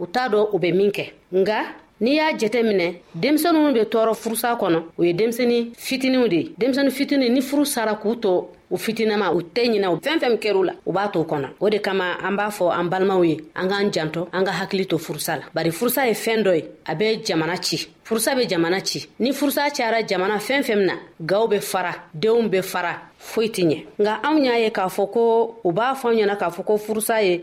u t'a dɔn u bɛ min kɛ nka n'i y'a jɛtɛ minɛ denmisɛnninw bɛ tɔɔrɔ furusa kɔnɔ o ye denmisɛnnin fitiniw de ye denmisɛnnin fitini ni furu sara k'u tɔ u fitinama u tɛ ɲinɛ u fɛn fɛn kɛr'u la u b'a to kɔnɔ o de kama an b'a fɔ an balimaw ye an k'an jantɔ an ka hakili to furusa la bari furusa ye fɛn dɔ ye a bɛ jamana ci furusa bɛ jamana ci ni furusa cayara jamana fɛn fɛn na gaw bɛ fara denw bɛ fara foyi tɛ ɲɛ nka anw y'a ye k'a fɔ ko u b'a fɔ anw ɲɛna k'a fɔ ko furusa ye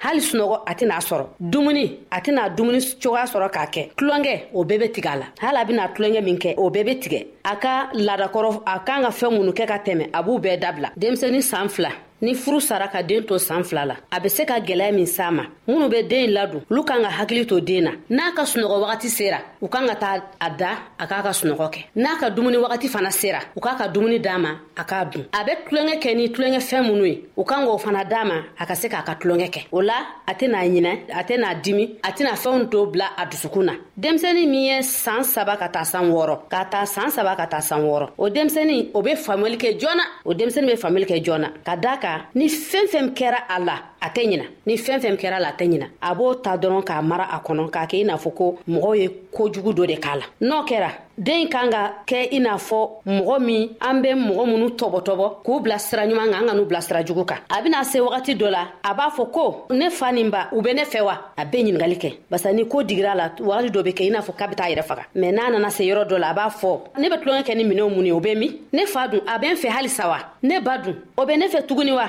hali sunɔgɔ a tɛna sɔrɔ dumuni a tɛna dumuni cogoya sɔrɔ k'a kɛ tulonkɛ o bɛɛ bɛ tigɛ a la hali a bɛna tulonkɛ min kɛ o bɛɛ bɛ tigɛ a ka laadakɔrɔ a kan ka fɛn minnu kɛ ka tɛmɛ a b'u bɛɛ dabila denmisɛnnin san fila ni furu sara ka den to san fila la a bɛ se ka gwɛlɛya min s'a ma minnu bɛ den ladon olu kan ka hakili to den na n'a ka sunɔgɔ wagati sera u kan ka taa a da a k'a ka sunɔgɔ kɛ n'a ka dumuni wagati fana sera u k'a ka dumuni d'a ma a k'a dun a bɛ tulonkɛ kɛ ni tulonkɛ fɛn minnu ye u kan k'o fana d'a ma a ka se k'a ka tulonkɛ kɛ o la a tɛna ɲinɛ a tɛna dimi a tɛna fɛnw to bila a dusukun na denmisɛnnin min ye saan saba ka taa san wɔɔrɔ k'a ta saan saba ka taa san wɔɔrɔ o denmisɛnnin o be faamuyali kɛ joona o denmisɛnnin be faamuyali kɛ joona ka daa kan ni fɛn fɛn kɛra a la a tɛ ɲina ni fɛn fɛn kɛra la a tɛ ɲina a b'o ta dɔrɔn k'a mara a kɔnɔ k'a kɛ i n'a fɔ ko mɔgɔw ye kojugu dɔ de k'a la n'o kɛra den kan ka kɛ i n'a fɔ mɔgɔ min an bɛ mɔgɔ minnu tɔbɔtɔbɔ k'u bila sira ɲuman kan an ka n'u bila sira jugu kan a bɛna se wagati dɔ la a b'a fɔ ko ne fa nin ba u bɛ ne fɛ wa a bɛ ɲininkali kɛ barisa ni ko digira la wagati dɔ bɛ kɛ i n'a fɔ k'a bɛ taa yɛrɛ faga mɛ n'a nana se yɔrɔ dɔ la a b'a fɔ ne bɛ tulonkɛ kɛ ni minɛnw mun ye o bɛ min ne fa dun a bɛ n fɛ halisa wa ne ba dun o bɛ ne fɛ tuguni wa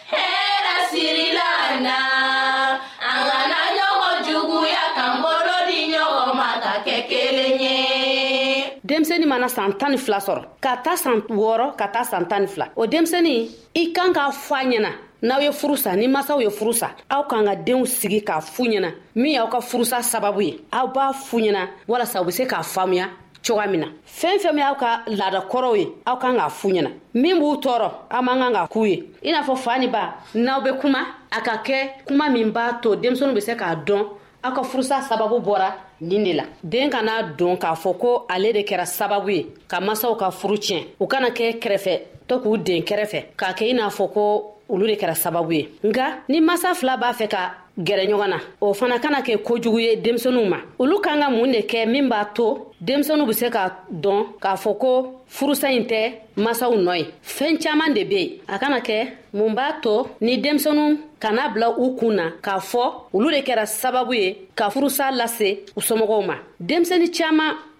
Hɛrɛ sirila na a kana ɲɔgɔn juguya ka bolo di ɲɔgɔn ma ka kɛ kelen ye denmisɛnnin mana san tan ni fila sɔrɔ ka ta san wɔɔrɔ ka taa san tan ni fila o denmisɛnnin i kan k'a fɔ a ɲɛna n'aw ye furu sa ni masaw ye furu sa aw k'an ka denw sigi k'a fu ɲɛna min y'aw ka furusa sababu ye aw b'a fu ɲɛna walasa u be se k'a faamuya cogoya min na fɛn fɛn min aw ka laada kɔrɔw ye aw kan k'a fu ɲɛna min b'u tɔɔrɔ aw man kan ka k'u ye i n'a fɔ fa ni ba n'aw bɛ kuma a ka kɛ kuma min b'a to denmisɛnninw bɛ se k'a dɔn aw ka furusa sababu bɔra nin de la den kana don k'a fɔ ko ale de kɛra sababu ye ka masaw ka furu tiɲɛ u kana kɛ kɛrɛfɛ to k'u den kɛrɛfɛ k'a kɛ i n'a fɔ ko olu de kɛra sababu ye nka ni masa fila b'a fɛ ka gɛrɛ ɲɔgɔn na o fana kana kɛ kojugu ye denmisɛnninw ma olu kan ka mun de kɛ min b'a to denmisɛnninw be se ka dɔn k'a fɔ ko furusa ɲi tɛ masaw nɔ ye fɛɛn caaman de be yen a kana kɛ mun b'a to ni denmisɛnu kana bila u kun na k'a fɔ olu de kɛra sababu ye ka furusa lase u somɔgɔw ma denmisɛni caaman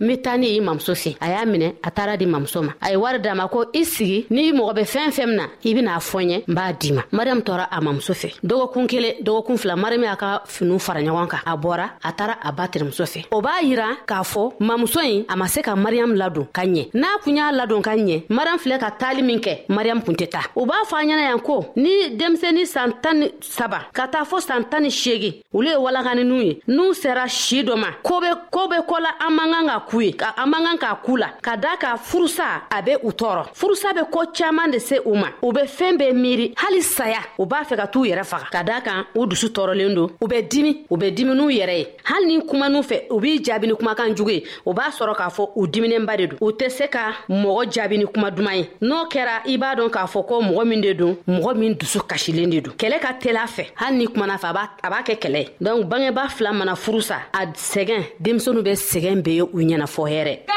n be taa ni i mamuso sen a y'a minɛ a taara di mamuso ma a ye wari d'a ma ko i sigi n'i mɔgɔ bɛ fɛn fɛn min na i ben'a fɔ ɲɛ n b'a di ma mariyamu tɔɔra a mamuso fɛ dɔgɔkun kelen dɔgɔkun fila mariyamu y'a ka finiw fara ɲɔgɔn kan a bɔra a taara a ba terimuso fɛ o b'a yira k'a fɔ mamuso ɲi a ma se ka mariyamu ladon ka ɲɛ n'a kun y'a ladon ka ɲɛ mariyamu filɛ ka taali min kɛ mariyamu kun tɛ ta u b'a fɔ a ɲɛna yan ko ni denmisɛni san tan ni saba ka taa fɔ san tan ni seegin olu ye walakaninw ye n'u sera si dɔ ma ko be ko be kɔ la an man kan ka k'u ye ka an man kan k'a k'u la ka daa ka furusa a be u tɔɔrɔ furusa be ko caaman de se u ma u be fɛɛn bɛɛ miiri hali saya u b'a fɛ ka t'u yɛrɛ faga ka daa kan u dusu tɔɔrɔlen don u bɛ dimi u bɛ dimi n'u yɛrɛ ye hali ni kuma n'u fɛ u b'i jaabi ni kumakan jugu ye o b'a sɔrɔ k'a fɔ u diminɛnba de don u tɛ se ka mɔgɔ jaabi ni kuma duman ye n'o kɛra i b'a dɔn k'a fɔ ko mɔgɔ min de don mɔgɔ min dusu kasilen de don kɛlɛ ka teli a fɛ hali ni kumana fɛ a b'a kɛ kɛlɛ ye donc bangeba fila mana furu sa a sɛgɛn denmisɛnu bɛ sɛgɛn be ye u ɲɛna fɔ hɛrɛ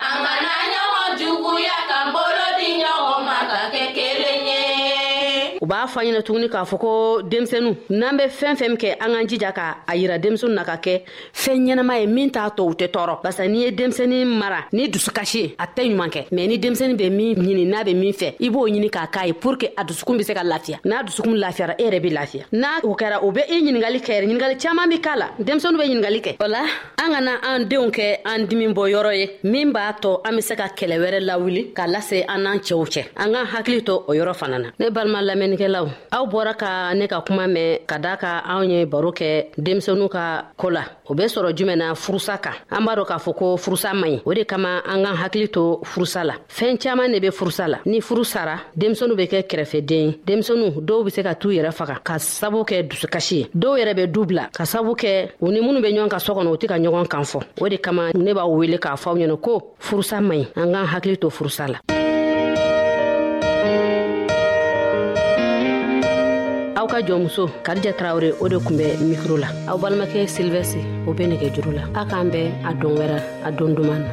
an kana ɲɔgɔn juguya ka bolo di ɲɔgɔn ma ka kɛ kelen ye u b'a fɔ ɲɛna tuguni k'a fɔ ko denmisɛnu n'an bɛ fɛn fɛn kɛ an k'an jija ka a yira denmisɛnu na ka kɛ fɛn ɲɛnama ye min t'a tɔ u tɛ tɔɔrɔ barisa n'i ye denmisɛni mara ni dusukasi ye a tɛ ɲuman kɛ mɛ ni denmisɛni bɛ min ɲini n'a bɛ min fɛ i b'o ɲini k'a k'a ye pour que a dusukun bɛ se ka lafiya n'a dusukun lafiyara e yɛrɛ bɛ lafiya n'a o kɛra o bɛ i ɲiningali kɛ ɲiningale caman bɛ k'a la denmisɛnu bɛ ɲiningale kɛ o la an kana an denw kɛ an dimi bɔ yɔrɔ ye min b'a tɔ an be se ka kɛlɛ wɛrɛ lawuli ka lase an n'an cɛw cɛ an k'an hakili to o yɔrɔ fana na ne balima lamɛnnikɛlaw aw bɔra ka ne ka kuma mɛn ka daa ka anw ye baro kɛ denmisɛnu ka ko la o be sɔrɔ jumɛn na furusa kan an b'a dɔ k'a fɔ ko furusa man ɲi o de kama an k'an hakili to furusa la fɛɛn caaman ne be furusa la ni furu sara denmisɛnu be kɛ kɛrɛfɛden ye denmisɛnu dɔw be se ka t'u yɛrɛ faga ka sabu kɛ dusukasi ye dɔw yɛrɛ be du bila ka sabu kɛ u ni minnu be ɲɔgɔn ka sɔ kɔnɔ u tɛ ka ɲɔgɔn kan fɔ o de kama ne b'a wele k'a fɔ aw ɲɛna ko furusa man ɲi an k'an hakili to furusa la aw ka jɔnmuso karija tarawure o de kun bɛ mikro la aw balimakɛ silvɛsi o bɛ nɛgɛ juru la aw k'an bɛn a don wɛrɛ a don duman na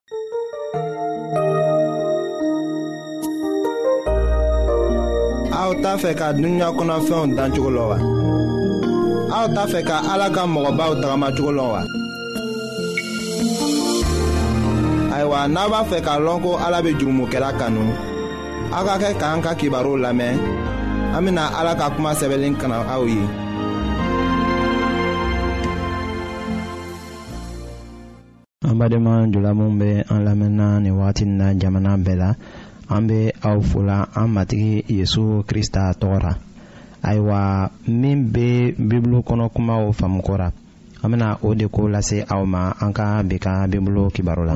aw t'a fɛ ka dunuya kɔnɔfɛnw dan cogo la wa aw t'a fɛ ka ala ka mɔgɔbaw tagamacogo la wa ayiwa n'a b'a fɛ k'a lɔn ko ala bɛ jurumokɛla kanu aw ka kɛ k'an ka kibaru lamɛn an bɛna ala ka kuma sɛbɛnlen kana aw ye. an badenma jula minw bɛ an lamɛnna ni wagati na jamana bɛɛ la an bɛ aw fola an matigi yesu krista tɔgɔ ra ayiwa min bɛ bibulu kɔnɔ kumaw faamukɔ ra an bɛna o de ko lase aw ma an ka bi ka bibulu kibaru la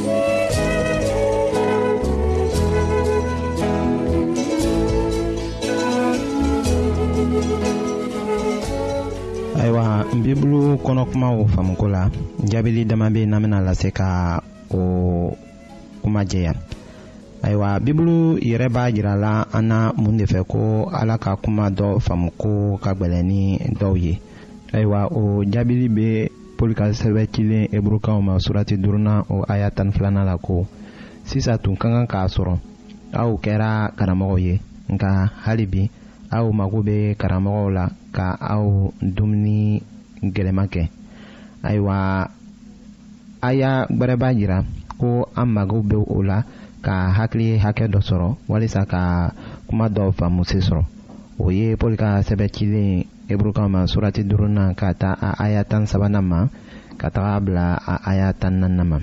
bibulu kɔnɔ kumaw faamuko la jaabili dama bɛ n'an bɛna lase ka o kuma jɛya ayiwa bibulu yɛrɛ b'a jira la an na mun de fɛ ko ala ka kuma dɔ faamuko ka gɛlɛn ni dɔw ye ayiwa o jaabili bɛ paul ka sɛbɛ cilen eburukaw ma surati duruna o aya tan filanan la ko sisan tun ka kan k'a sɔrɔ aw kɛra karamɔgɔw ye nka hali bi aw mago bɛ karamɔgɔw la ka aw dumuni gɛlɛma kɛ ayiwa a y'a gbɛrɛ b'a jira ko an mago bɛ o la ka hakili hakɛ dɔ sɔrɔ walisa ka kuma dɔw faamu se sɔrɔ o ye paul ka sɛbɛn cilen eburukan ma surati duurunan ka taa a aya tan sabanan ma ka taga bila a aya tan naaninan ma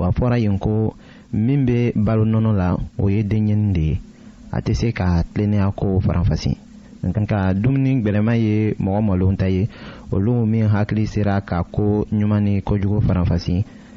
wa fɔra yen ko min bɛ balo nɔnɔ la o ye denɲɛni de ye a tɛ se ka tilennenya ko faranfasi nka dumuni gbɛlɛma ye mɔgɔ malonw ta ye olu min hakili sera ka ko ɲuman ni kojugu faranfasi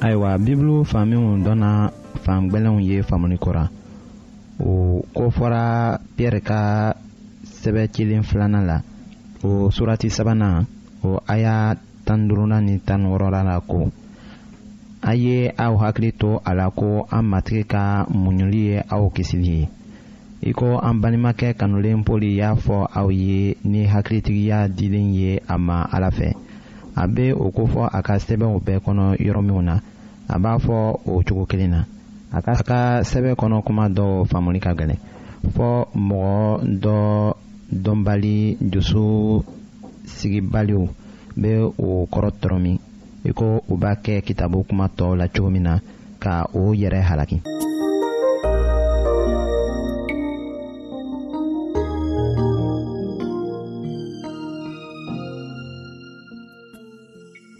ayiwa bibulu fan minw dɔnna fan gbɛlɛnw ye faamuni kora o ko fɔra piyɛri ka sɛbɛ cilen filanan la o surati sabanan o aya tan duurunan ni tan wɔɔrɔla la ko a ye aw hakili to a la ko an matigi ka muɲuli ye aw kisili ye i ko an balimakɛ kanulen poli y'a fɔ aw ye ni hakilitigiya dilen ye a ma ala fɛ a bɛ o kofɔ a ka sɛbɛnw bɛɛ kɔnɔ yɔrɔ minw na a b'a fɔ o cogo kelen na a ka sɛbɛn kɔnɔ kuma dɔw faamuli ka gɛlɛn fɔ mɔgɔ dɔ dɔnbali dusu sigibaliw bɛ o kɔrɔ tɔrɔ min i ko u b'a kɛ kitabu kuma tɔw la cogo min na ka o yɛrɛ halaki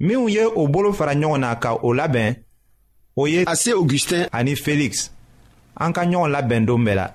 minnu ye o bolo fara ɲɔgɔn na ka o labɛn o ye ase augustin ani felix an ka ɲɔgɔn labɛn don bɛɛ la